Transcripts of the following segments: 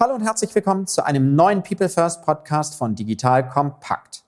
Hallo und herzlich willkommen zu einem neuen People First Podcast von Digital Kompakt.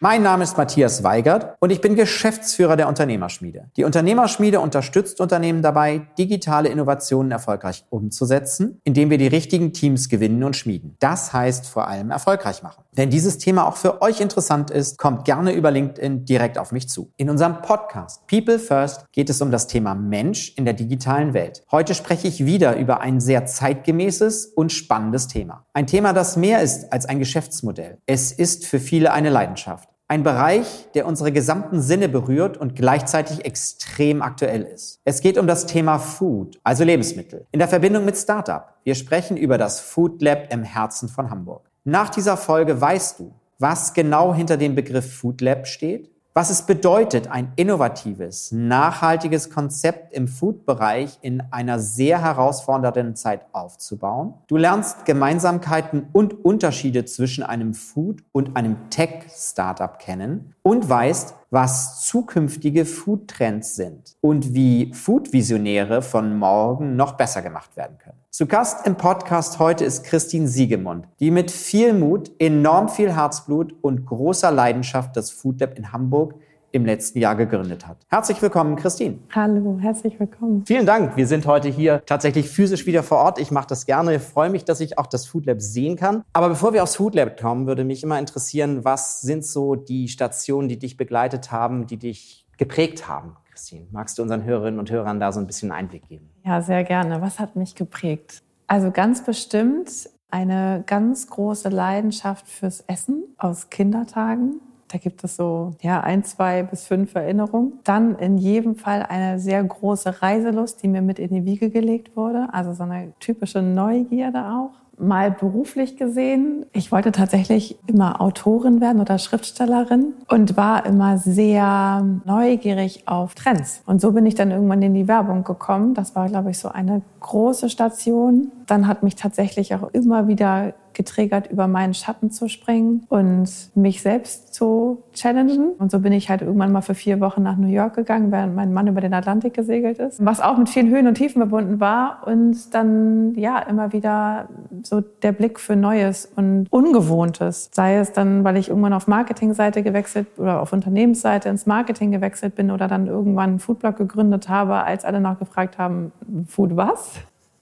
Mein Name ist Matthias Weigert und ich bin Geschäftsführer der Unternehmerschmiede. Die Unternehmerschmiede unterstützt Unternehmen dabei, digitale Innovationen erfolgreich umzusetzen, indem wir die richtigen Teams gewinnen und schmieden. Das heißt vor allem erfolgreich machen. Wenn dieses Thema auch für euch interessant ist, kommt gerne über LinkedIn direkt auf mich zu. In unserem Podcast People First geht es um das Thema Mensch in der digitalen Welt. Heute spreche ich wieder über ein sehr zeitgemäßes und spannendes Thema. Ein Thema, das mehr ist als ein Geschäftsmodell. Es ist für viele eine Leidenschaft. Ein Bereich, der unsere gesamten Sinne berührt und gleichzeitig extrem aktuell ist. Es geht um das Thema Food, also Lebensmittel, in der Verbindung mit Startup. Wir sprechen über das Food Lab im Herzen von Hamburg. Nach dieser Folge weißt du, was genau hinter dem Begriff Food Lab steht, was es bedeutet, ein innovatives, nachhaltiges Konzept im Food-Bereich in einer sehr herausfordernden Zeit aufzubauen. Du lernst Gemeinsamkeiten und Unterschiede zwischen einem Food- und einem Tech-Startup kennen und weißt, was zukünftige Food-Trends sind und wie Food-Visionäre von morgen noch besser gemacht werden können. Zu Gast im Podcast heute ist Christine Siegemund, die mit viel Mut, enorm viel Herzblut und großer Leidenschaft das Food Lab in Hamburg im letzten Jahr gegründet hat. Herzlich willkommen, Christine. Hallo, herzlich willkommen. Vielen Dank. Wir sind heute hier tatsächlich physisch wieder vor Ort. Ich mache das gerne. Ich freue mich, dass ich auch das Food Lab sehen kann. Aber bevor wir aufs Food Lab kommen, würde mich immer interessieren, was sind so die Stationen, die dich begleitet haben, die dich geprägt haben? Christine, magst du unseren Hörerinnen und Hörern da so ein bisschen Einblick geben? Ja, sehr gerne. Was hat mich geprägt? Also ganz bestimmt eine ganz große Leidenschaft fürs Essen aus Kindertagen. Da gibt es so ja, ein, zwei bis fünf Erinnerungen. Dann in jedem Fall eine sehr große Reiselust, die mir mit in die Wiege gelegt wurde. Also so eine typische Neugierde auch mal beruflich gesehen. Ich wollte tatsächlich immer Autorin werden oder Schriftstellerin und war immer sehr neugierig auf Trends. Und so bin ich dann irgendwann in die Werbung gekommen. Das war, glaube ich, so eine große Station. Dann hat mich tatsächlich auch immer wieder getriggert, über meinen Schatten zu springen und mich selbst zu challengen. Und so bin ich halt irgendwann mal für vier Wochen nach New York gegangen, während mein Mann über den Atlantik gesegelt ist. Was auch mit vielen Höhen und Tiefen verbunden war. Und dann, ja, immer wieder so der Blick für Neues und Ungewohntes. Sei es dann, weil ich irgendwann auf Marketingseite gewechselt oder auf Unternehmensseite ins Marketing gewechselt bin oder dann irgendwann einen Foodblog gegründet habe, als alle noch gefragt haben, Food was?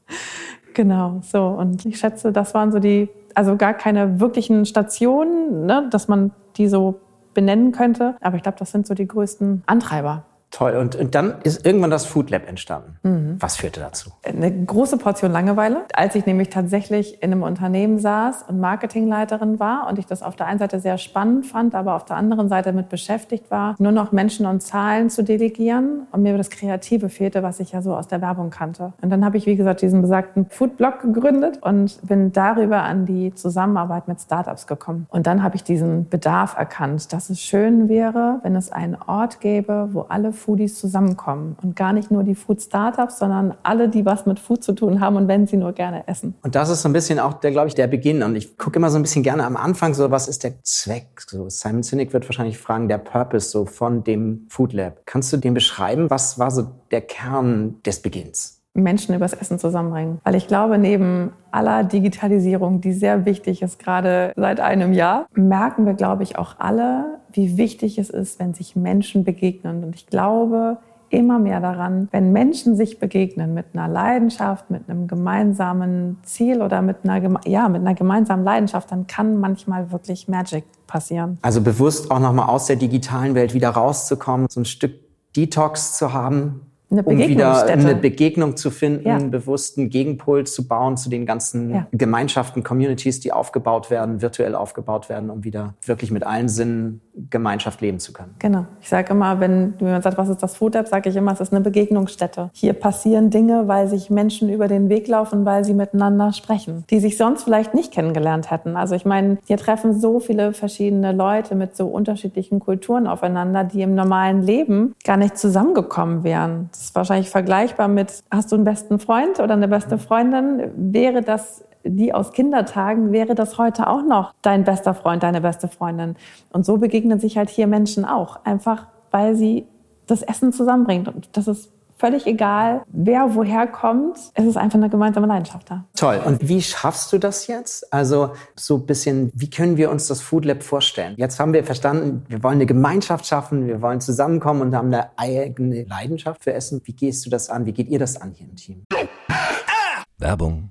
Genau, so. Und ich schätze, das waren so die also gar keine wirklichen Stationen, ne, dass man die so benennen könnte. Aber ich glaube, das sind so die größten Antreiber. Toll. Und, und dann ist irgendwann das Food Lab entstanden. Mhm. Was führte dazu? Eine große Portion Langeweile. Als ich nämlich tatsächlich in einem Unternehmen saß und Marketingleiterin war und ich das auf der einen Seite sehr spannend fand, aber auf der anderen Seite mit beschäftigt war, nur noch Menschen und Zahlen zu delegieren und mir das Kreative fehlte, was ich ja so aus der Werbung kannte. Und dann habe ich, wie gesagt, diesen besagten Food Blog gegründet und bin darüber an die Zusammenarbeit mit Startups gekommen. Und dann habe ich diesen Bedarf erkannt, dass es schön wäre, wenn es einen Ort gäbe, wo alle Foodies zusammenkommen. Und gar nicht nur die Food-Startups, sondern alle, die was mit Food zu tun haben und wenn sie nur gerne essen. Und das ist so ein bisschen auch, der, glaube ich, der Beginn. Und ich gucke immer so ein bisschen gerne am Anfang so, was ist der Zweck? So, Simon Sinek wird wahrscheinlich fragen, der Purpose so von dem Food Lab. Kannst du den beschreiben? Was war so der Kern des Beginns? Menschen übers Essen zusammenbringen. Weil ich glaube, neben aller Digitalisierung, die sehr wichtig ist, gerade seit einem Jahr, merken wir, glaube ich, auch alle, wie wichtig es ist, wenn sich Menschen begegnen. Und ich glaube immer mehr daran, wenn Menschen sich begegnen mit einer Leidenschaft, mit einem gemeinsamen Ziel oder mit einer, ja, mit einer gemeinsamen Leidenschaft, dann kann manchmal wirklich Magic passieren. Also bewusst auch nochmal aus der digitalen Welt wieder rauszukommen, so ein Stück Detox zu haben, eine um wieder eine Begegnung zu finden, ja. bewussten Gegenpol zu bauen zu den ganzen ja. Gemeinschaften, Communities, die aufgebaut werden, virtuell aufgebaut werden, um wieder wirklich mit allen Sinnen Gemeinschaft leben zu können. Genau. Ich sage immer, wenn jemand sagt, was ist das Food Lab, sage ich immer, es ist eine Begegnungsstätte. Hier passieren Dinge, weil sich Menschen über den Weg laufen, weil sie miteinander sprechen, die sich sonst vielleicht nicht kennengelernt hätten. Also ich meine, hier treffen so viele verschiedene Leute mit so unterschiedlichen Kulturen aufeinander, die im normalen Leben gar nicht zusammengekommen wären. Das ist wahrscheinlich vergleichbar mit, hast du einen besten Freund oder eine beste Freundin? Wäre das die aus Kindertagen, wäre das heute auch noch dein bester Freund, deine beste Freundin. Und so begegnen sich halt hier Menschen auch. Einfach, weil sie das Essen zusammenbringt. Und das ist völlig egal, wer woher kommt. Es ist einfach eine gemeinsame Leidenschaft da. Toll. Und wie schaffst du das jetzt? Also so ein bisschen, wie können wir uns das Food Lab vorstellen? Jetzt haben wir verstanden, wir wollen eine Gemeinschaft schaffen, wir wollen zusammenkommen und haben eine eigene Leidenschaft für Essen. Wie gehst du das an? Wie geht ihr das an hier im Team? Werbung.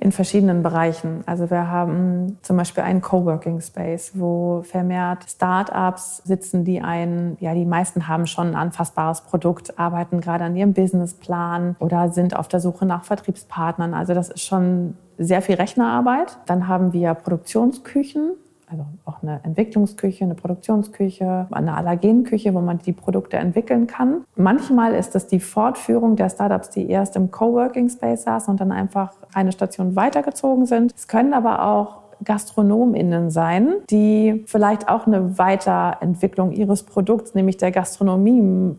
in verschiedenen Bereichen. Also wir haben zum Beispiel einen Coworking Space, wo vermehrt Startups sitzen, die ein, ja, die meisten haben schon ein anfassbares Produkt, arbeiten gerade an ihrem Businessplan oder sind auf der Suche nach Vertriebspartnern. Also das ist schon sehr viel Rechnerarbeit. Dann haben wir Produktionsküchen, also auch eine Entwicklungsküche, eine Produktionsküche, eine Allergenküche, wo man die Produkte entwickeln kann. Manchmal ist das die Fortführung der Startups, die erst im Coworking Space saßen und dann einfach eine Station weitergezogen sind. Es können aber auch GastronomInnen sein, die vielleicht auch eine Weiterentwicklung ihres Produkts, nämlich der Gastronomie,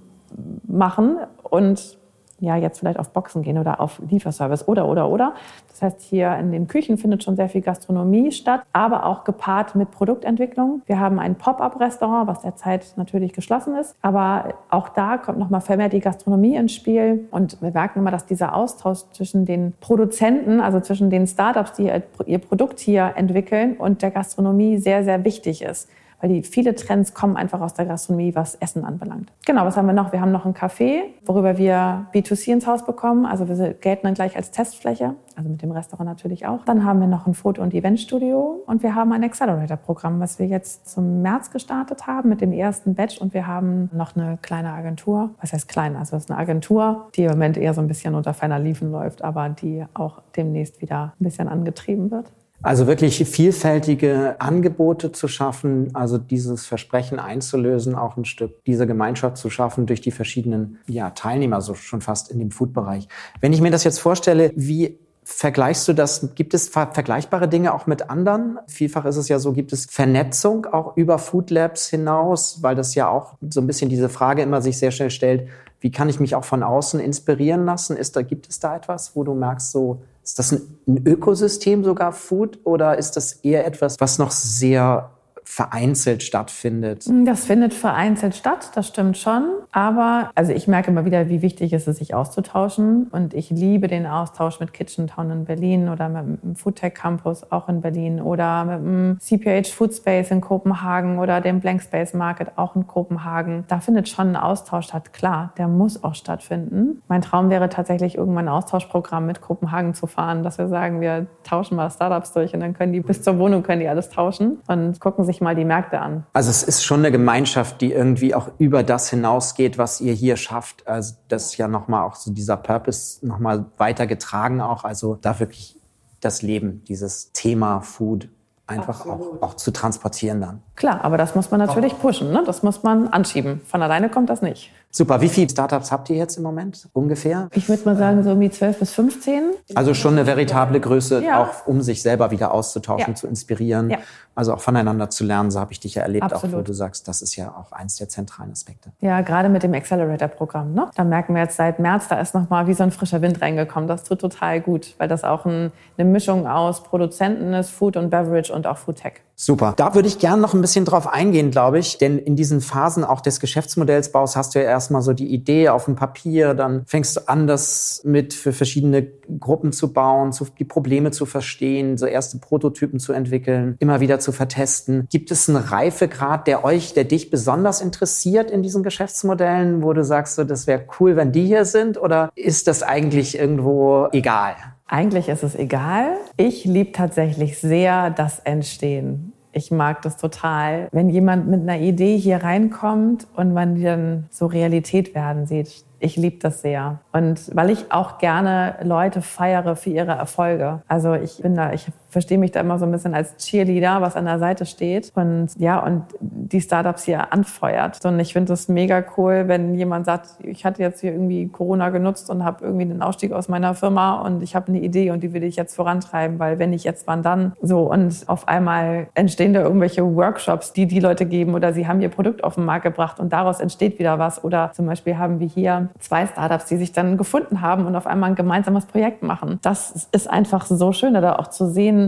machen und ja jetzt vielleicht auf Boxen gehen oder auf Lieferservice oder, oder, oder. Das heißt, hier in den Küchen findet schon sehr viel Gastronomie statt, aber auch gepaart mit Produktentwicklung. Wir haben ein Pop-up-Restaurant, was derzeit natürlich geschlossen ist, aber auch da kommt nochmal vermehrt die Gastronomie ins Spiel und wir merken immer, dass dieser Austausch zwischen den Produzenten, also zwischen den Startups, die ihr Produkt hier entwickeln und der Gastronomie sehr, sehr wichtig ist weil die viele Trends kommen einfach aus der Gastronomie, was Essen anbelangt. Genau, was haben wir noch? Wir haben noch ein Café, worüber wir B2C ins Haus bekommen. Also wir gelten dann gleich als Testfläche, also mit dem Restaurant natürlich auch. Dann haben wir noch ein Foto- und Eventstudio und wir haben ein Accelerator-Programm, was wir jetzt zum März gestartet haben mit dem ersten Batch und wir haben noch eine kleine Agentur. Was heißt klein? Also es ist eine Agentur, die im Moment eher so ein bisschen unter feiner Liefen läuft, aber die auch demnächst wieder ein bisschen angetrieben wird. Also wirklich vielfältige Angebote zu schaffen, also dieses Versprechen einzulösen, auch ein Stück diese Gemeinschaft zu schaffen durch die verschiedenen ja, Teilnehmer, so schon fast in dem Food-Bereich. Wenn ich mir das jetzt vorstelle, wie vergleichst du das? Gibt es vergleichbare Dinge auch mit anderen? Vielfach ist es ja so, gibt es Vernetzung auch über Food Labs hinaus, weil das ja auch so ein bisschen diese Frage immer sich sehr schnell stellt, wie kann ich mich auch von außen inspirieren lassen? Ist da, gibt es da etwas, wo du merkst, so, ist das ein, Ökosystem sogar Food oder ist das eher etwas, was noch sehr vereinzelt stattfindet. Das findet vereinzelt statt, das stimmt schon. Aber also ich merke immer wieder, wie wichtig es ist, sich auszutauschen. Und ich liebe den Austausch mit Kitchen Town in Berlin oder mit dem Foodtech Campus auch in Berlin oder mit dem CPH Food Space in Kopenhagen oder dem Blank Space Market auch in Kopenhagen. Da findet schon ein Austausch statt. Klar, der muss auch stattfinden. Mein Traum wäre tatsächlich irgendwann ein Austauschprogramm mit Kopenhagen zu fahren, dass wir sagen, wir tauschen mal Startups durch und dann können die bis zur Wohnung können die alles tauschen und gucken sich mal die Märkte an. Also es ist schon eine Gemeinschaft, die irgendwie auch über das hinausgeht, was ihr hier schafft. Also das ist ja nochmal auch so dieser Purpose nochmal weiter getragen auch. Also da wirklich das Leben, dieses Thema Food einfach auch, auch, zu transportieren dann. Klar, aber das muss man natürlich pushen, ne? das muss man anschieben. Von alleine kommt das nicht. Super. Wie viele Startups habt ihr jetzt im Moment ungefähr? Ich würde mal sagen, so um die 12 bis 15. Also schon eine veritable Größe, ja. auch um sich selber wieder auszutauschen, ja. zu inspirieren. Ja. Also auch voneinander zu lernen, so habe ich dich ja erlebt, Absolut. auch wo du sagst, das ist ja auch eins der zentralen Aspekte. Ja, gerade mit dem Accelerator-Programm. Ne? Da merken wir jetzt seit März, da ist nochmal wie so ein frischer Wind reingekommen. Das tut total gut, weil das auch ein, eine Mischung aus Produzenten ist, Food und Beverage und auch Food Tech. Super. Da würde ich gerne noch ein bisschen drauf eingehen, glaube ich. Denn in diesen Phasen auch des Geschäftsmodellsbaus hast du ja erst erstmal so die Idee auf dem Papier, dann fängst du an, das mit für verschiedene Gruppen zu bauen, die Probleme zu verstehen, so erste Prototypen zu entwickeln, immer wieder zu vertesten. Gibt es einen Reifegrad, der euch, der dich besonders interessiert in diesen Geschäftsmodellen, wo du sagst, so, das wäre cool, wenn die hier sind? Oder ist das eigentlich irgendwo egal? Eigentlich ist es egal. Ich liebe tatsächlich sehr das Entstehen. Ich mag das total, wenn jemand mit einer Idee hier reinkommt und man die dann so Realität werden sieht. Ich liebe das sehr. Und weil ich auch gerne Leute feiere für ihre Erfolge. Also ich bin da, ich verstehe mich da immer so ein bisschen als Cheerleader, was an der Seite steht und ja, und die Startups hier anfeuert. Und ich finde das mega cool, wenn jemand sagt, ich hatte jetzt hier irgendwie Corona genutzt und habe irgendwie den Ausstieg aus meiner Firma und ich habe eine Idee und die will ich jetzt vorantreiben, weil wenn nicht jetzt, wann dann? So und auf einmal entstehen da irgendwelche Workshops, die die Leute geben oder sie haben ihr Produkt auf den Markt gebracht und daraus entsteht wieder was. Oder zum Beispiel haben wir hier zwei Startups, die sich dann gefunden haben und auf einmal ein gemeinsames Projekt machen. Das ist einfach so schön, da auch zu sehen,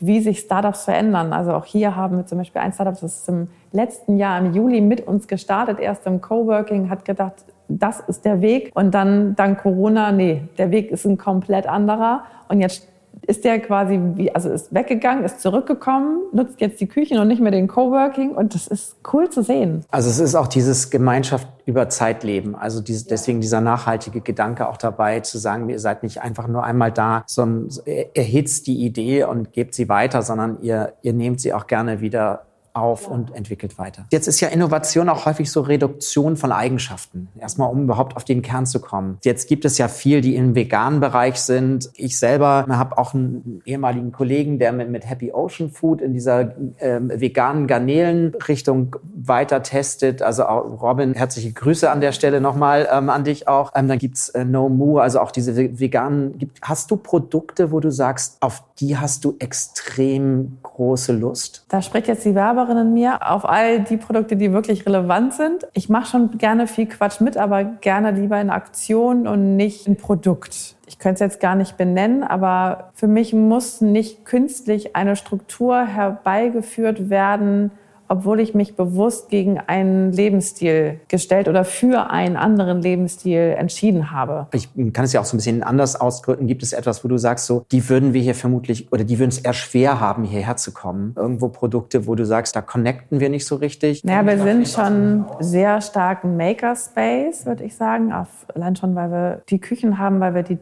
wie sich Startups verändern. Also auch hier haben wir zum Beispiel ein Startup, das ist im letzten Jahr im Juli mit uns gestartet, erst im Coworking, hat gedacht, das ist der Weg. Und dann dank Corona, nee, der Weg ist ein komplett anderer. Und jetzt ist der quasi wie, also ist weggegangen, ist zurückgekommen, nutzt jetzt die Küchen und nicht mehr den Coworking und das ist cool zu sehen. Also es ist auch dieses Gemeinschaft über Zeitleben. Also diese, deswegen dieser nachhaltige Gedanke auch dabei zu sagen, ihr seid nicht einfach nur einmal da, sondern erhitzt die Idee und gebt sie weiter, sondern ihr, ihr nehmt sie auch gerne wieder auf und entwickelt weiter. Jetzt ist ja Innovation auch häufig so Reduktion von Eigenschaften. Erstmal, um überhaupt auf den Kern zu kommen. Jetzt gibt es ja viel, die im veganen Bereich sind. Ich selber habe auch einen ehemaligen Kollegen, der mit, mit Happy Ocean Food in dieser ähm, veganen Garnelenrichtung weiter testet. Also auch Robin, herzliche Grüße an der Stelle nochmal ähm, an dich auch. Ähm, dann gibt's äh, No Moo, also auch diese veganen. Hast du Produkte, wo du sagst, auf die hast du extrem große Lust? Da spricht jetzt die Werbe Inhaberin in mir auf all die Produkte, die wirklich relevant sind. Ich mache schon gerne viel Quatsch mit, aber gerne lieber in Aktion und nicht in Produkt. Ich könnte es jetzt gar nicht benennen, aber für mich muss nicht künstlich eine Struktur herbeigeführt werden, obwohl ich mich bewusst gegen einen Lebensstil gestellt oder für einen anderen Lebensstil entschieden habe. Ich kann es ja auch so ein bisschen anders ausdrücken. Gibt es etwas, wo du sagst, so, die würden wir hier vermutlich oder die würden es eher schwer haben, hierher zu kommen? Irgendwo Produkte, wo du sagst, da connecten wir nicht so richtig? Naja, wir sind schon sehr stark ein Makerspace, würde ich sagen. Auf, allein schon, weil wir die Küchen haben, weil wir die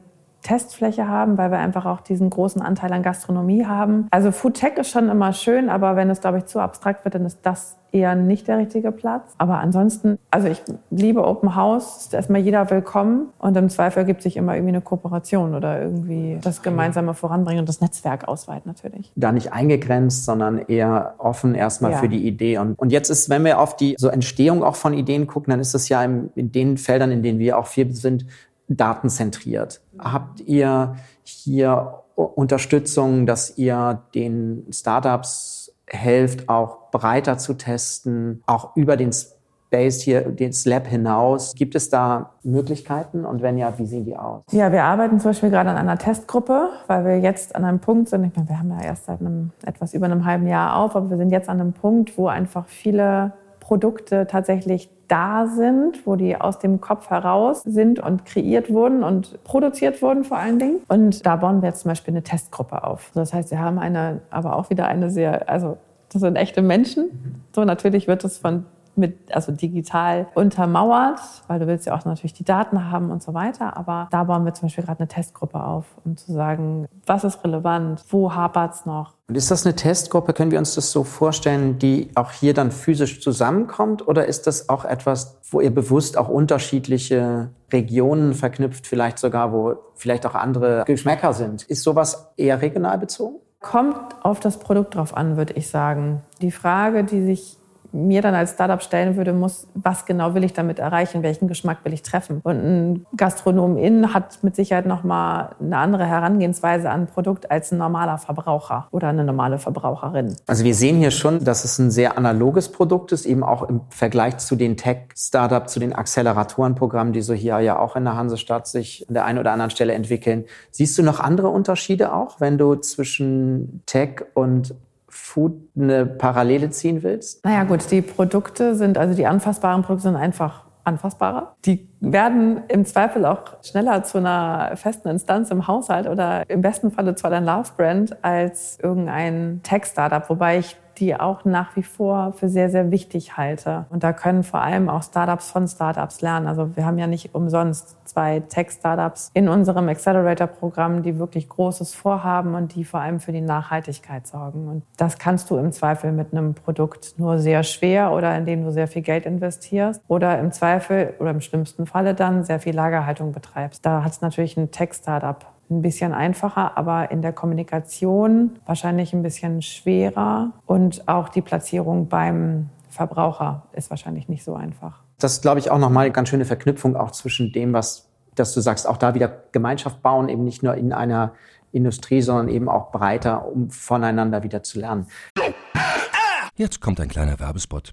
Testfläche haben, weil wir einfach auch diesen großen Anteil an Gastronomie haben. Also Food Tech ist schon immer schön, aber wenn es, glaube ich, zu abstrakt wird, dann ist das eher nicht der richtige Platz. Aber ansonsten, also ich liebe Open House, ist erstmal jeder willkommen und im Zweifel gibt sich immer irgendwie eine Kooperation oder irgendwie das gemeinsame Voranbringen und das Netzwerk ausweiten natürlich. Da nicht eingegrenzt, sondern eher offen erstmal ja. für die Idee. Und, und jetzt ist, wenn wir auf die so Entstehung auch von Ideen gucken, dann ist es ja in, in den Feldern, in denen wir auch viel sind, datenzentriert. Habt ihr hier Unterstützung, dass ihr den Startups helft, auch breiter zu testen, auch über den Space hier, den Slab hinaus? Gibt es da Möglichkeiten und wenn ja, wie sehen die aus? Ja, wir arbeiten zum Beispiel gerade an einer Testgruppe, weil wir jetzt an einem Punkt sind. Ich meine, wir haben ja erst seit einem, etwas über einem halben Jahr auf, aber wir sind jetzt an einem Punkt, wo einfach viele Produkte tatsächlich da sind, wo die aus dem Kopf heraus sind und kreiert wurden und produziert wurden vor allen Dingen. Und da bauen wir jetzt zum Beispiel eine Testgruppe auf. Das heißt, wir haben eine, aber auch wieder eine sehr, also das sind echte Menschen. So natürlich wird es von mit, also digital untermauert, weil du willst ja auch natürlich die Daten haben und so weiter. Aber da bauen wir zum Beispiel gerade eine Testgruppe auf, um zu sagen, was ist relevant, wo hapert es noch. Und ist das eine Testgruppe? Können wir uns das so vorstellen, die auch hier dann physisch zusammenkommt? Oder ist das auch etwas, wo ihr bewusst auch unterschiedliche Regionen verknüpft, vielleicht sogar, wo vielleicht auch andere Geschmäcker sind? Ist sowas eher regional bezogen? Kommt auf das Produkt drauf an, würde ich sagen. Die Frage, die sich mir dann als Startup stellen würde, muss, was genau will ich damit erreichen, welchen Geschmack will ich treffen. Und ein Gastronom in hat mit Sicherheit nochmal eine andere Herangehensweise an ein Produkt als ein normaler Verbraucher oder eine normale Verbraucherin. Also wir sehen hier schon, dass es ein sehr analoges Produkt ist, eben auch im Vergleich zu den Tech-Startups, zu den Acceleratorenprogrammen, die so hier ja auch in der Hansestadt sich an der einen oder anderen Stelle entwickeln. Siehst du noch andere Unterschiede auch, wenn du zwischen Tech und Food eine Parallele ziehen willst? Naja gut, die Produkte sind, also die anfassbaren Produkte sind einfach anfassbarer. Die werden im Zweifel auch schneller zu einer festen Instanz im Haushalt oder im besten Falle zu einer Love-Brand als irgendein Tech-Startup, wobei ich die auch nach wie vor für sehr, sehr wichtig halte. Und da können vor allem auch Startups von Startups lernen. Also wir haben ja nicht umsonst zwei Tech-Startups in unserem Accelerator-Programm, die wirklich Großes vorhaben und die vor allem für die Nachhaltigkeit sorgen. Und das kannst du im Zweifel mit einem Produkt nur sehr schwer oder indem du sehr viel Geld investierst oder im Zweifel oder im schlimmsten Falle dann sehr viel Lagerhaltung betreibst. Da hat es natürlich ein Tech-Startup ein bisschen einfacher, aber in der Kommunikation wahrscheinlich ein bisschen schwerer. Und auch die Platzierung beim Verbraucher ist wahrscheinlich nicht so einfach. Das ist, glaube ich, auch nochmal eine ganz schöne Verknüpfung auch zwischen dem, was, dass du sagst, auch da wieder Gemeinschaft bauen, eben nicht nur in einer Industrie, sondern eben auch breiter, um voneinander wieder zu lernen. Jetzt kommt ein kleiner Werbespot.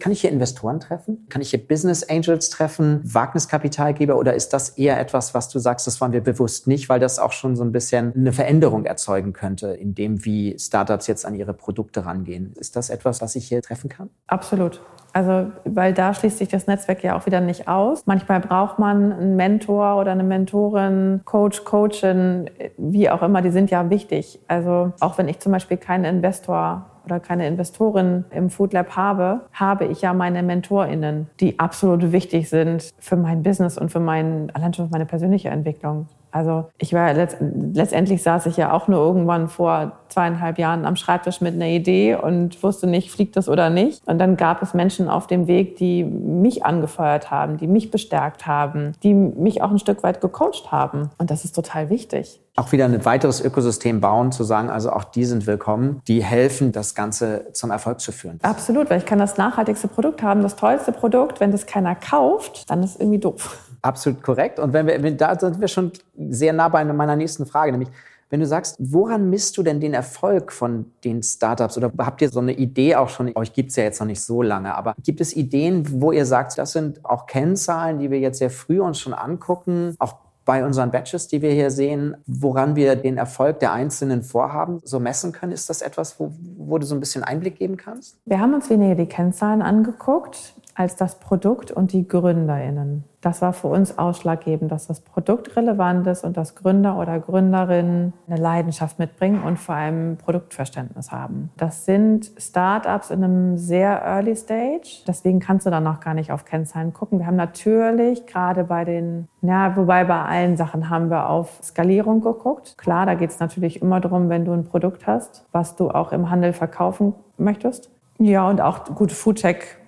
Kann ich hier Investoren treffen? Kann ich hier Business Angels treffen, Wagniskapitalgeber oder ist das eher etwas, was du sagst, das wollen wir bewusst nicht, weil das auch schon so ein bisschen eine Veränderung erzeugen könnte, in dem, wie Startups jetzt an ihre Produkte rangehen? Ist das etwas, was ich hier treffen kann? Absolut. Also, weil da schließt sich das Netzwerk ja auch wieder nicht aus. Manchmal braucht man einen Mentor oder eine Mentorin, Coach, Coachin, wie auch immer, die sind ja wichtig. Also, auch wenn ich zum Beispiel keinen Investor oder keine Investorin im Food Lab habe, habe ich ja meine MentorInnen, die absolut wichtig sind für mein Business und für mein, allein schon für meine persönliche Entwicklung. Also ich war letzt, letztendlich saß ich ja auch nur irgendwann vor zweieinhalb Jahren am Schreibtisch mit einer Idee und wusste nicht, fliegt das oder nicht. Und dann gab es Menschen auf dem Weg, die mich angefeuert haben, die mich bestärkt haben, die mich auch ein Stück weit gecoacht haben. Und das ist total wichtig. Auch wieder ein weiteres Ökosystem bauen, zu sagen, also auch die sind willkommen, die helfen, das Ganze zum Erfolg zu führen. Absolut, weil ich kann das nachhaltigste Produkt haben, das tollste Produkt. Wenn das keiner kauft, dann ist es irgendwie doof. Absolut korrekt. Und wenn wir, wenn, da sind wir schon sehr nah bei meiner nächsten Frage, nämlich wenn du sagst, woran misst du denn den Erfolg von den Startups? Oder habt ihr so eine Idee auch schon? Euch gibt es ja jetzt noch nicht so lange, aber gibt es Ideen, wo ihr sagt, das sind auch Kennzahlen, die wir jetzt sehr früh uns schon angucken, auch bei unseren Batches, die wir hier sehen, woran wir den Erfolg der einzelnen Vorhaben so messen können? Ist das etwas, wo, wo du so ein bisschen Einblick geben kannst? Wir haben uns weniger die Kennzahlen angeguckt als das Produkt und die GründerInnen. Das war für uns ausschlaggebend, dass das Produkt relevant ist und dass Gründer oder Gründerinnen eine Leidenschaft mitbringen und vor allem Produktverständnis haben. Das sind Startups in einem sehr early stage. Deswegen kannst du dann noch gar nicht auf Kennzahlen gucken. Wir haben natürlich gerade bei den, ja, wobei bei allen Sachen haben wir auf Skalierung geguckt. Klar, da geht es natürlich immer darum, wenn du ein Produkt hast, was du auch im Handel verkaufen möchtest. Ja, und auch gut, Foodtech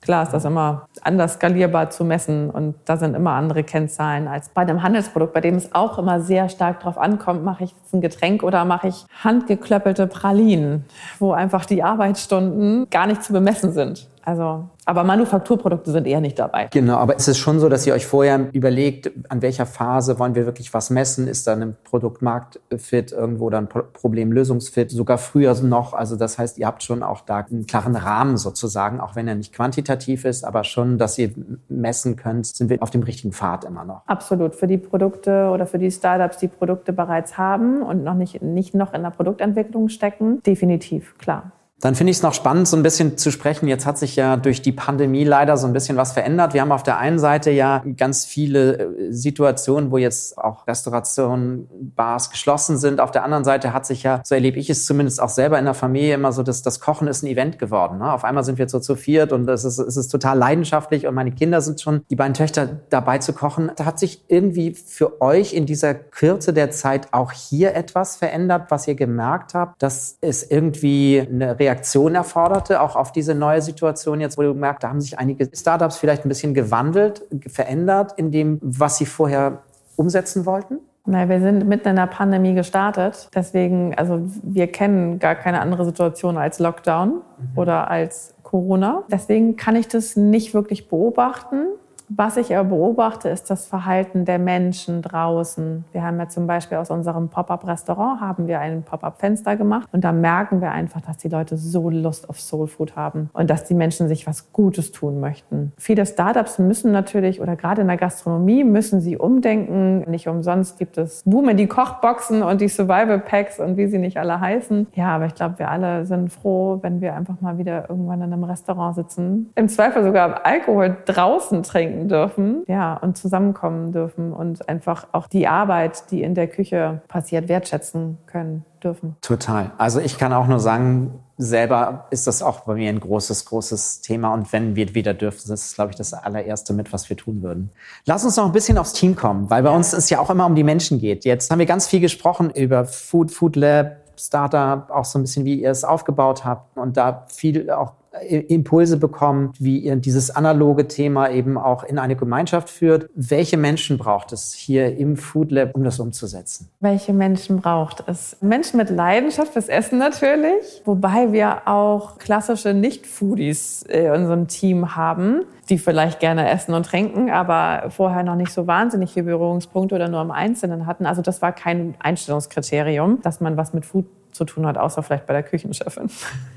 Klar ist das immer anders skalierbar zu messen und da sind immer andere Kennzahlen als bei einem Handelsprodukt, bei dem es auch immer sehr stark darauf ankommt, mache ich jetzt ein Getränk oder mache ich handgeklöppelte Pralinen, wo einfach die Arbeitsstunden gar nicht zu bemessen sind. Also, aber Manufakturprodukte sind eher nicht dabei. Genau, aber ist es schon so, dass ihr euch vorher überlegt, an welcher Phase wollen wir wirklich was messen? Ist da ein Produktmarktfit irgendwo oder ein Problemlösungsfit? Sogar früher noch. Also das heißt, ihr habt schon auch da einen klaren Rahmen sozusagen, auch wenn er nicht quantitativ ist, aber schon, dass ihr messen könnt, sind wir auf dem richtigen Pfad immer noch. Absolut. Für die Produkte oder für die Startups, die Produkte bereits haben und noch nicht, nicht noch in der Produktentwicklung stecken, definitiv, klar. Dann finde ich es noch spannend, so ein bisschen zu sprechen. Jetzt hat sich ja durch die Pandemie leider so ein bisschen was verändert. Wir haben auf der einen Seite ja ganz viele äh, Situationen, wo jetzt auch Restaurationen, Bars geschlossen sind. Auf der anderen Seite hat sich ja, so erlebe ich es zumindest auch selber in der Familie immer so, dass das Kochen ist ein Event geworden. Ne? Auf einmal sind wir so zu viert und es ist, es ist total leidenschaftlich und meine Kinder sind schon, die beiden Töchter dabei zu kochen. Da hat sich irgendwie für euch in dieser Kürze der Zeit auch hier etwas verändert, was ihr gemerkt habt, dass es irgendwie eine Reaktion erforderte, auch auf diese neue Situation jetzt, wo du merkst, da haben sich einige Startups vielleicht ein bisschen gewandelt, verändert in dem, was sie vorher umsetzen wollten? Nein, wir sind mitten in der Pandemie gestartet. Deswegen, also wir kennen gar keine andere Situation als Lockdown mhm. oder als Corona. Deswegen kann ich das nicht wirklich beobachten. Was ich aber beobachte, ist das Verhalten der Menschen draußen. Wir haben ja zum Beispiel aus unserem Pop-up-Restaurant haben wir ein Pop-up-Fenster gemacht und da merken wir einfach, dass die Leute so Lust auf Soul Food haben und dass die Menschen sich was Gutes tun möchten. Viele Startups müssen natürlich oder gerade in der Gastronomie müssen sie umdenken. Nicht umsonst gibt es Boom in die Kochboxen und die Survival Packs und wie sie nicht alle heißen. Ja, aber ich glaube, wir alle sind froh, wenn wir einfach mal wieder irgendwann in einem Restaurant sitzen. Im Zweifel sogar Alkohol draußen trinken trinken dürfen, ja, und zusammenkommen dürfen und einfach auch die Arbeit, die in der Küche passiert, wertschätzen können dürfen. Total. Also ich kann auch nur sagen, selber ist das auch bei mir ein großes, großes Thema. Und wenn wir wieder dürfen, das ist, glaube ich, das allererste mit, was wir tun würden. Lass uns noch ein bisschen aufs Team kommen, weil bei uns es ja auch immer um die Menschen geht. Jetzt haben wir ganz viel gesprochen über Food, Food Lab, Startup, auch so ein bisschen, wie ihr es aufgebaut habt und da viel auch Impulse bekommen, wie ihr dieses analoge Thema eben auch in eine Gemeinschaft führt. Welche Menschen braucht es hier im Food Lab, um das umzusetzen? Welche Menschen braucht es? Menschen mit Leidenschaft fürs Essen natürlich, wobei wir auch klassische Nicht-Foodies in unserem Team haben, die vielleicht gerne essen und trinken, aber vorher noch nicht so wahnsinnig viele Berührungspunkte oder nur im Einzelnen hatten. Also das war kein Einstellungskriterium, dass man was mit Food zu tun hat, außer vielleicht bei der Küchenchefin.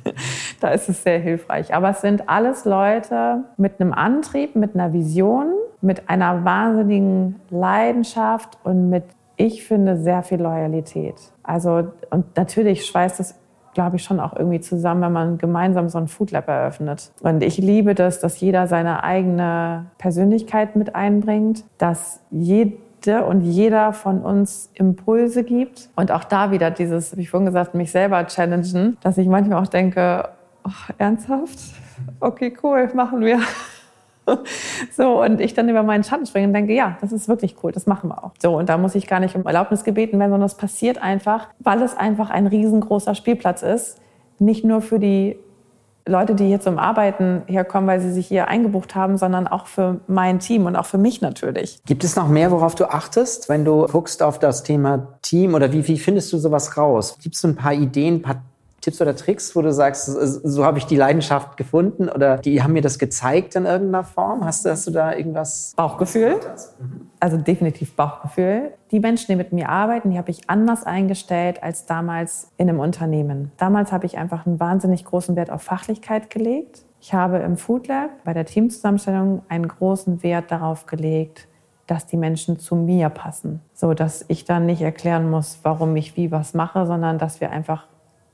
da ist es sehr hilfreich. Aber es sind alles Leute mit einem Antrieb, mit einer Vision, mit einer wahnsinnigen Leidenschaft und mit, ich finde, sehr viel Loyalität. Also, und natürlich schweißt es glaube ich, schon auch irgendwie zusammen, wenn man gemeinsam so ein Food Lab eröffnet. Und ich liebe das, dass jeder seine eigene Persönlichkeit mit einbringt, dass jeder jede und jeder von uns Impulse gibt. Und auch da wieder dieses, wie vorhin gesagt, mich selber challengen, dass ich manchmal auch denke, oh, ernsthaft? Okay, cool, machen wir. So, und ich dann über meinen Schatten springe und denke, ja, das ist wirklich cool, das machen wir auch. So, und da muss ich gar nicht um Erlaubnis gebeten werden, sondern es passiert einfach, weil es einfach ein riesengroßer Spielplatz ist. Nicht nur für die Leute, die hier zum Arbeiten herkommen, weil sie sich hier eingebucht haben, sondern auch für mein Team und auch für mich natürlich. Gibt es noch mehr, worauf du achtest, wenn du guckst auf das Thema Team oder wie, wie findest du sowas raus? Gibt es ein paar Ideen, ein paar Tipps oder Tricks, wo du sagst, so habe ich die Leidenschaft gefunden oder die haben mir das gezeigt in irgendeiner Form? Hast, hast du da irgendwas? Bauchgefühl. Also definitiv Bauchgefühl. Die Menschen, die mit mir arbeiten, die habe ich anders eingestellt als damals in einem Unternehmen. Damals habe ich einfach einen wahnsinnig großen Wert auf Fachlichkeit gelegt. Ich habe im Food Lab bei der Teamzusammenstellung einen großen Wert darauf gelegt, dass die Menschen zu mir passen. So dass ich dann nicht erklären muss, warum ich wie was mache, sondern dass wir einfach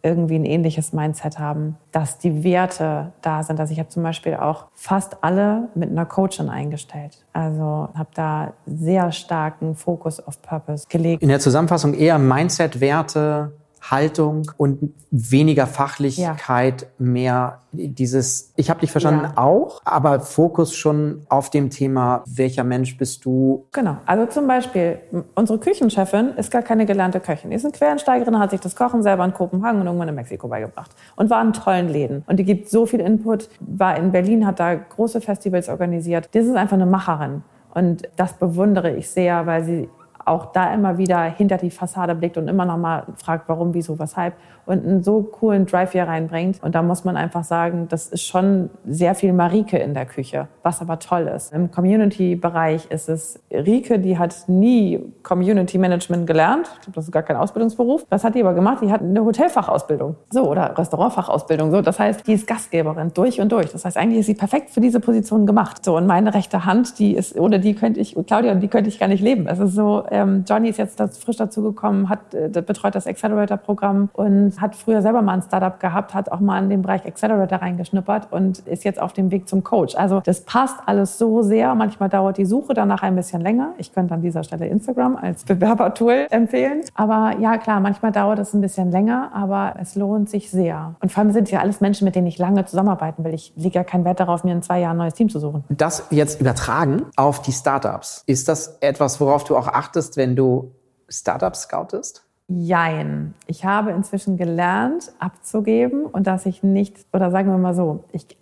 irgendwie ein ähnliches Mindset haben, dass die Werte da sind. Also ich habe zum Beispiel auch fast alle mit einer Coachin eingestellt. Also habe da sehr starken Fokus auf Purpose gelegt. In der Zusammenfassung eher Mindset, Werte, Haltung und weniger Fachlichkeit, ja. mehr dieses, ich habe dich verstanden ja. auch, aber Fokus schon auf dem Thema, welcher Mensch bist du? Genau, also zum Beispiel, unsere Küchenchefin ist gar keine gelernte Köchin. Die ist eine Quereinsteigerin, hat sich das Kochen selber in Kopenhagen und irgendwann in Mexiko beigebracht und war in tollen Läden. Und die gibt so viel Input, war in Berlin, hat da große Festivals organisiert. Das ist einfach eine Macherin. Und das bewundere ich sehr, weil sie auch da immer wieder hinter die Fassade blickt und immer noch mal fragt, warum, wieso, weshalb und einen so coolen Drive hier reinbringt. Und da muss man einfach sagen, das ist schon sehr viel Marike in der Küche, was aber toll ist. Im Community-Bereich ist es Rike, die hat nie Community Management gelernt. Ich glaube, das ist gar kein Ausbildungsberuf. Was hat die aber gemacht? Die hat eine Hotelfachausbildung. So, oder Restaurantfachausbildung. So, das heißt, die ist Gastgeberin durch und durch. Das heißt, eigentlich ist sie perfekt für diese Position gemacht. So, und meine rechte Hand, die ist, ohne die könnte ich, Claudia, die könnte ich gar nicht leben. Es ist so, ähm, Johnny ist jetzt frisch dazugekommen, hat, äh, betreut das Accelerator-Programm und hat früher selber mal ein Startup gehabt, hat auch mal in den Bereich Accelerator reingeschnuppert und ist jetzt auf dem Weg zum Coach. Also das passt alles so sehr. Manchmal dauert die Suche danach ein bisschen länger. Ich könnte an dieser Stelle Instagram als Bewerbertool empfehlen. Aber ja, klar, manchmal dauert es ein bisschen länger, aber es lohnt sich sehr. Und vor allem sind es ja alles Menschen, mit denen ich lange zusammenarbeiten will. Ich lege ja keinen Wert darauf, mir in zwei Jahren ein neues Team zu suchen. Das jetzt übertragen auf die Startups. Ist das etwas, worauf du auch achtest, wenn du Startups scoutest? Jein. Ich habe inzwischen gelernt, abzugeben und dass ich nicht, oder sagen wir mal so, ich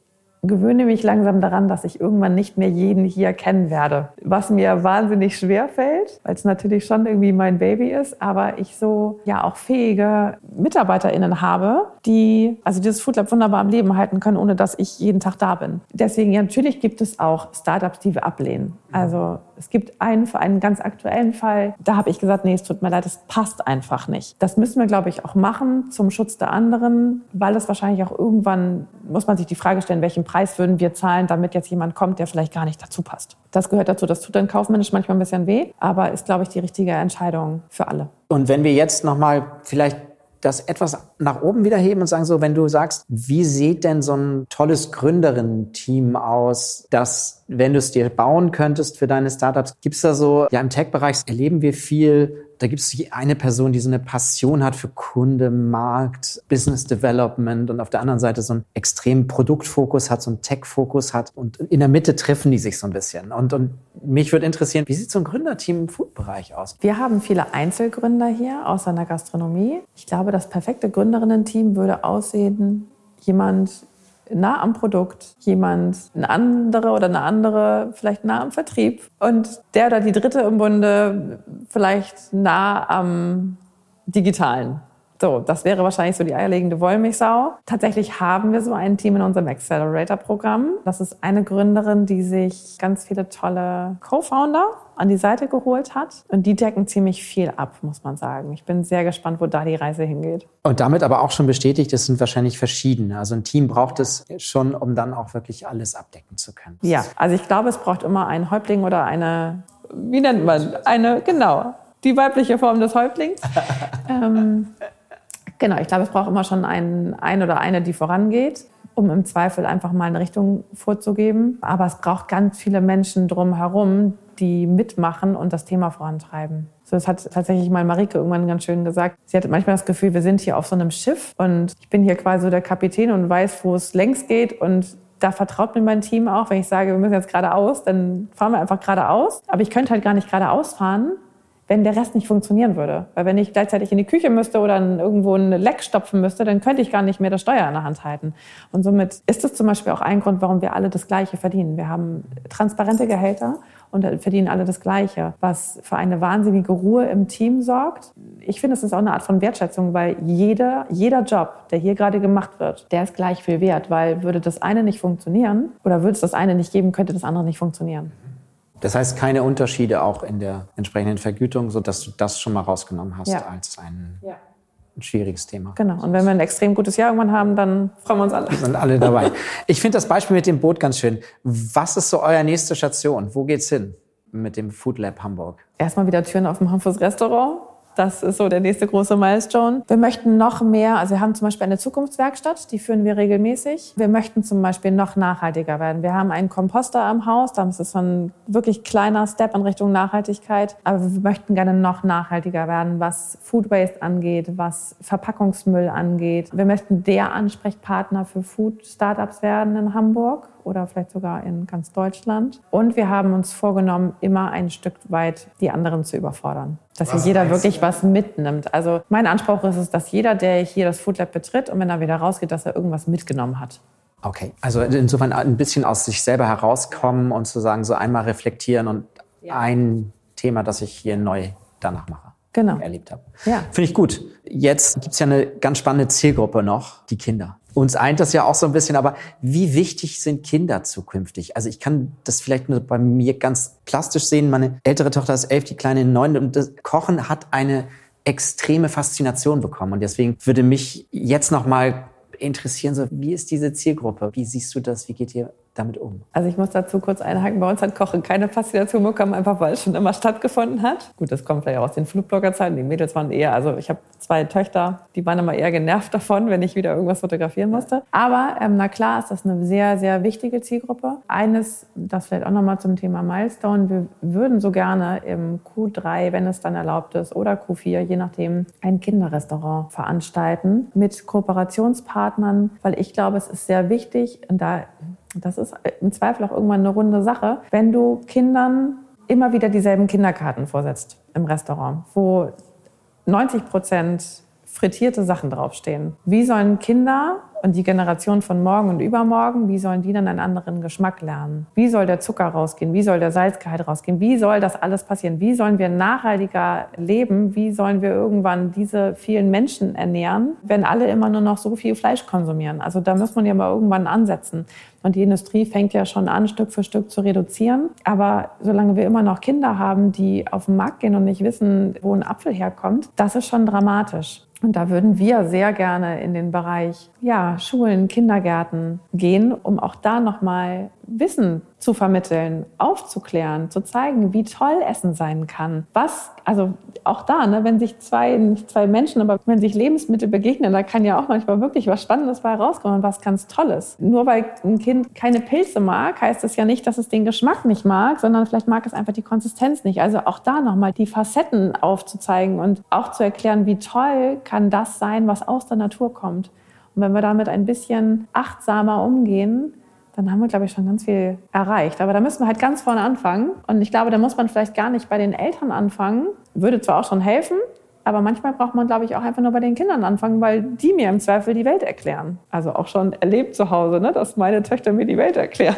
gewöhne mich langsam daran, dass ich irgendwann nicht mehr jeden hier kennen werde. Was mir wahnsinnig schwer fällt, weil es natürlich schon irgendwie mein Baby ist, aber ich so ja auch fähige MitarbeiterInnen habe, die also dieses Food Lab wunderbar am Leben halten können, ohne dass ich jeden Tag da bin. Deswegen ja, natürlich gibt es auch Startups, die wir ablehnen. Also es gibt einen für einen ganz aktuellen Fall, da habe ich gesagt, nee, es tut mir leid, es passt einfach nicht. Das müssen wir, glaube ich, auch machen zum Schutz der anderen, weil es wahrscheinlich auch irgendwann, muss man sich die Frage stellen, welchen Preis würden wir zahlen, damit jetzt jemand kommt, der vielleicht gar nicht dazu passt. Das gehört dazu, das tut dann kaufmännisch manchmal ein bisschen weh, aber ist, glaube ich, die richtige Entscheidung für alle. Und wenn wir jetzt nochmal vielleicht das etwas nach oben wieder heben und sagen so, wenn du sagst, wie sieht denn so ein tolles Gründerinnen-Team aus, das, wenn du es dir bauen könntest für deine Startups, gibt es da so, ja im Tech-Bereich erleben wir viel da gibt es eine Person, die so eine Passion hat für Kunde, Markt, Business Development und auf der anderen Seite so einen extremen Produktfokus hat, so einen Tech-Fokus hat und in der Mitte treffen die sich so ein bisschen. Und, und mich würde interessieren, wie sieht so ein Gründerteam im Food-Bereich aus? Wir haben viele Einzelgründer hier aus einer Gastronomie. Ich glaube, das perfekte Gründerinnen-Team würde aussehen, jemand nah am Produkt, jemand, ein anderer oder eine andere vielleicht nah am Vertrieb und der oder die dritte im Bunde vielleicht nah am Digitalen. So, das wäre wahrscheinlich so die eierlegende Wollmilchsau. Tatsächlich haben wir so ein Team in unserem Accelerator-Programm. Das ist eine Gründerin, die sich ganz viele tolle Co-Founder an die Seite geholt hat. Und die decken ziemlich viel ab, muss man sagen. Ich bin sehr gespannt, wo da die Reise hingeht. Und damit aber auch schon bestätigt, es sind wahrscheinlich verschiedene. Also ein Team braucht es schon, um dann auch wirklich alles abdecken zu können. Ja, also ich glaube, es braucht immer einen Häuptling oder eine, wie nennt man, eine, genau, die weibliche Form des Häuptlings. ähm, Genau, ich glaube, es braucht immer schon einen, ein oder eine, die vorangeht, um im Zweifel einfach mal eine Richtung vorzugeben. Aber es braucht ganz viele Menschen drumherum, die mitmachen und das Thema vorantreiben. So, das hat tatsächlich mal Marike irgendwann ganz schön gesagt. Sie hatte manchmal das Gefühl, wir sind hier auf so einem Schiff und ich bin hier quasi so der Kapitän und weiß, wo es längs geht und da vertraut mir mein Team auch, wenn ich sage, wir müssen jetzt geradeaus, dann fahren wir einfach geradeaus. Aber ich könnte halt gar nicht geradeaus fahren, wenn der Rest nicht funktionieren würde. Weil wenn ich gleichzeitig in die Küche müsste oder irgendwo ein Leck stopfen müsste, dann könnte ich gar nicht mehr das Steuer in der Hand halten. Und somit ist das zum Beispiel auch ein Grund, warum wir alle das Gleiche verdienen. Wir haben transparente Gehälter und verdienen alle das Gleiche, was für eine wahnsinnige Ruhe im Team sorgt. Ich finde, es ist auch eine Art von Wertschätzung, weil jeder, jeder Job, der hier gerade gemacht wird, der ist gleich viel wert, weil würde das eine nicht funktionieren oder würde es das eine nicht geben, könnte das andere nicht funktionieren. Das heißt, keine Unterschiede auch in der entsprechenden Vergütung, sodass du das schon mal rausgenommen hast ja. als ein, ja. schwieriges Thema. Genau. Und wenn wir ein extrem gutes Jahr irgendwann haben, dann freuen wir uns alle. Sind alle dabei. Ich finde das Beispiel mit dem Boot ganz schön. Was ist so euer nächste Station? Wo geht's hin mit dem Food Lab Hamburg? Erstmal wieder Türen auf dem Hamburgs Restaurant. Das ist so der nächste große Milestone. Wir möchten noch mehr, also wir haben zum Beispiel eine Zukunftswerkstatt, die führen wir regelmäßig. Wir möchten zum Beispiel noch nachhaltiger werden. Wir haben einen Komposter am Haus, das ist so ein wirklich kleiner Step in Richtung Nachhaltigkeit. Aber wir möchten gerne noch nachhaltiger werden, was Food Waste angeht, was Verpackungsmüll angeht. Wir möchten der Ansprechpartner für Food Startups werden in Hamburg oder vielleicht sogar in ganz Deutschland. Und wir haben uns vorgenommen, immer ein Stück weit die anderen zu überfordern. Dass was jeder wirklich du? was mitnimmt. Also mein Anspruch ist es, dass jeder, der hier das Food Lab betritt und wenn er wieder rausgeht, dass er irgendwas mitgenommen hat. Okay, also insofern ein bisschen aus sich selber herauskommen und zu sagen, so einmal reflektieren und ja. ein Thema, das ich hier neu danach mache. Genau. erlebt habe. Ja. Finde ich gut. Jetzt gibt's ja eine ganz spannende Zielgruppe noch, die Kinder. Uns eint das ja auch so ein bisschen, aber wie wichtig sind Kinder zukünftig? Also ich kann das vielleicht nur bei mir ganz plastisch sehen. Meine ältere Tochter ist elf, die kleine neun und das Kochen hat eine extreme Faszination bekommen. Und deswegen würde mich jetzt noch mal interessieren, so wie ist diese Zielgruppe? Wie siehst du das? Wie geht ihr damit um? Also ich muss dazu kurz einhaken. Bei uns hat Kochen keine Faszination bekommen, einfach weil es schon immer stattgefunden hat. Gut, das kommt vielleicht auch aus den Flugbloggerzeiten. Die Mädels waren eher, also ich habe zwei Töchter, die waren immer eher genervt davon, wenn ich wieder irgendwas fotografieren musste. Aber ähm, na klar ist das eine sehr, sehr wichtige Zielgruppe. Eines, das vielleicht auch nochmal zum Thema Milestone. Wir würden so gerne im Q3, wenn es dann erlaubt ist, oder Q4, je nachdem, ein Kinderrestaurant veranstalten mit Kooperationspartnern, weil ich glaube, es ist sehr wichtig, und da das ist im Zweifel auch irgendwann eine runde Sache, wenn du Kindern immer wieder dieselben Kinderkarten vorsetzt im Restaurant, wo 90 Prozent frittierte Sachen draufstehen. Wie sollen Kinder und die Generation von morgen und übermorgen, wie sollen die dann einen anderen Geschmack lernen? Wie soll der Zucker rausgehen? Wie soll der Salzgehalt rausgehen? Wie soll das alles passieren? Wie sollen wir nachhaltiger leben? Wie sollen wir irgendwann diese vielen Menschen ernähren, wenn alle immer nur noch so viel Fleisch konsumieren? Also da muss man ja mal irgendwann ansetzen. Und die Industrie fängt ja schon an, Stück für Stück zu reduzieren. Aber solange wir immer noch Kinder haben, die auf den Markt gehen und nicht wissen, wo ein Apfel herkommt, das ist schon dramatisch. Und da würden wir sehr gerne in den Bereich ja, Schulen, Kindergärten gehen, um auch da nochmal Wissen zu vermitteln, aufzuklären, zu zeigen, wie toll Essen sein kann. Was, also auch da, ne, wenn sich zwei, nicht zwei Menschen, aber wenn sich Lebensmittel begegnen, da kann ja auch manchmal wirklich was Spannendes bei rauskommen was ganz Tolles. Nur weil ein Kind keine Pilze mag, heißt das ja nicht, dass es den Geschmack nicht mag, sondern vielleicht mag es einfach die Konsistenz nicht. Also auch da nochmal die Facetten aufzuzeigen und auch zu erklären, wie toll kann das sein, was aus der Natur kommt. Und wenn wir damit ein bisschen achtsamer umgehen, dann haben wir, glaube ich, schon ganz viel erreicht. Aber da müssen wir halt ganz vorne anfangen. Und ich glaube, da muss man vielleicht gar nicht bei den Eltern anfangen. Würde zwar auch schon helfen, aber manchmal braucht man, glaube ich, auch einfach nur bei den Kindern anfangen, weil die mir im Zweifel die Welt erklären. Also auch schon erlebt zu Hause, ne, dass meine Töchter mir die Welt erklären.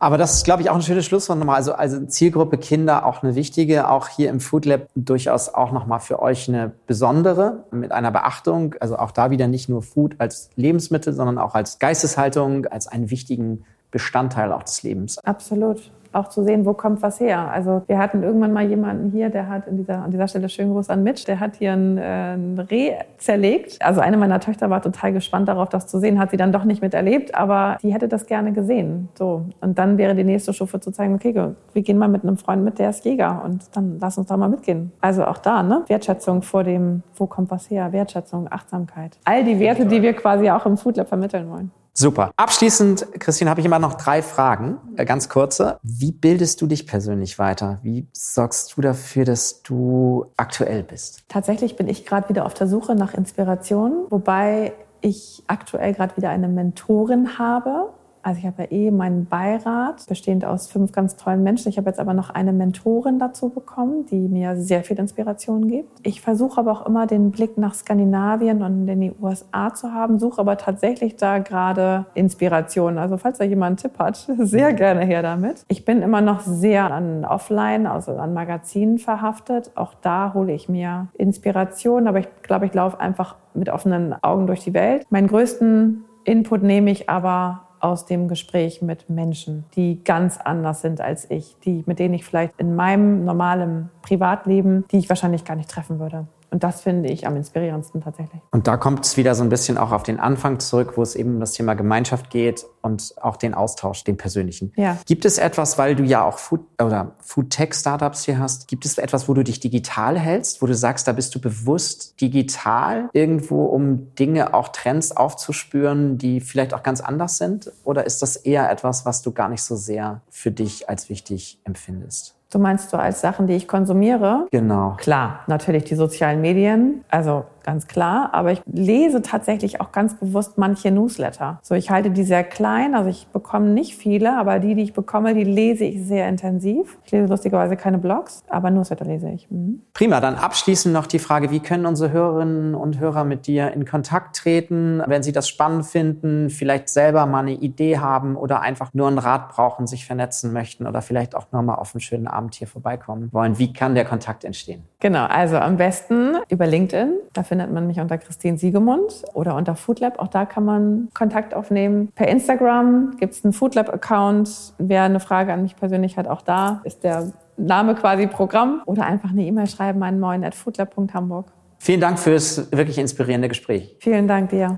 Aber das ist, glaube ich, auch ein schönes Schlusswort nochmal. Also, also Zielgruppe Kinder auch eine wichtige, auch hier im Food Lab durchaus auch nochmal für euch eine besondere, mit einer Beachtung. Also auch da wieder nicht nur Food als Lebensmittel, sondern auch als Geisteshaltung, als einen wichtigen Bestandteil auch des Lebens. Absolut auch zu sehen, wo kommt was her. Also wir hatten irgendwann mal jemanden hier, der hat in dieser, an dieser Stelle schönen Gruß an Mitch, der hat hier ein, äh, ein Reh zerlegt. Also eine meiner Töchter war total gespannt darauf, das zu sehen, hat sie dann doch nicht miterlebt, aber die hätte das gerne gesehen. So. Und dann wäre die nächste Stufe zu zeigen, okay, wir gehen mal mit einem Freund mit, der ist Jäger und dann lass uns da mal mitgehen. Also auch da, ne? Wertschätzung vor dem, wo kommt was her, Wertschätzung, Achtsamkeit. All die Werte, die wir quasi auch im Food Lab vermitteln wollen. Super. Abschließend, Christine, habe ich immer noch drei Fragen, äh, ganz kurze. Wie bildest du dich persönlich weiter? Wie sorgst du dafür, dass du aktuell bist? Tatsächlich bin ich gerade wieder auf der Suche nach Inspiration, wobei ich aktuell gerade wieder eine Mentorin habe, also ich habe ja eh meinen Beirat, bestehend aus fünf ganz tollen Menschen. Ich habe jetzt aber noch eine Mentorin dazu bekommen, die mir sehr viel Inspiration gibt. Ich versuche aber auch immer den Blick nach Skandinavien und in die USA zu haben, suche aber tatsächlich da gerade Inspiration. Also falls da jemand einen Tipp hat, sehr gerne her damit. Ich bin immer noch sehr an Offline, also an Magazinen verhaftet. Auch da hole ich mir Inspiration, aber ich glaube, ich laufe einfach mit offenen Augen durch die Welt. Meinen größten Input nehme ich aber aus dem Gespräch mit Menschen, die ganz anders sind als ich, die, mit denen ich vielleicht in meinem normalen Privatleben, die ich wahrscheinlich gar nicht treffen würde. Und das finde ich am inspirierendsten tatsächlich. Und da kommt es wieder so ein bisschen auch auf den Anfang zurück, wo es eben um das Thema Gemeinschaft geht und auch den Austausch, den persönlichen. Ja. Gibt es etwas, weil du ja auch Food oder Food Tech Startups hier hast, gibt es etwas, wo du dich digital hältst, wo du sagst, da bist du bewusst digital irgendwo, um Dinge, auch Trends aufzuspüren, die vielleicht auch ganz anders sind? Oder ist das eher etwas, was du gar nicht so sehr für dich als wichtig empfindest? Du meinst so als Sachen, die ich konsumiere? Genau. Klar, natürlich die sozialen Medien. Also ganz klar. Aber ich lese tatsächlich auch ganz bewusst manche Newsletter. So, ich halte die sehr klein, also ich bekomme nicht viele, aber die, die ich bekomme, die lese ich sehr intensiv. Ich lese lustigerweise keine Blogs, aber Newsletter lese ich. Mhm. Prima, dann abschließend noch die Frage, wie können unsere Hörerinnen und Hörer mit dir in Kontakt treten, wenn sie das spannend finden, vielleicht selber mal eine Idee haben oder einfach nur einen Rat brauchen, sich vernetzen möchten oder vielleicht auch nochmal auf einen schönen Abend hier vorbeikommen wollen. Wie kann der Kontakt entstehen? Genau, also am besten über LinkedIn. Da findet man mich unter Christine Siegemund oder unter Foodlab. Auch da kann man Kontakt aufnehmen. Per Instagram gibt es einen Foodlab-Account. Wer eine Frage an mich persönlich hat, auch da ist der Name quasi Programm. Oder einfach eine E-Mail schreiben an moin.foodlab.hamburg. Vielen Dank fürs wirklich inspirierende Gespräch. Vielen Dank dir.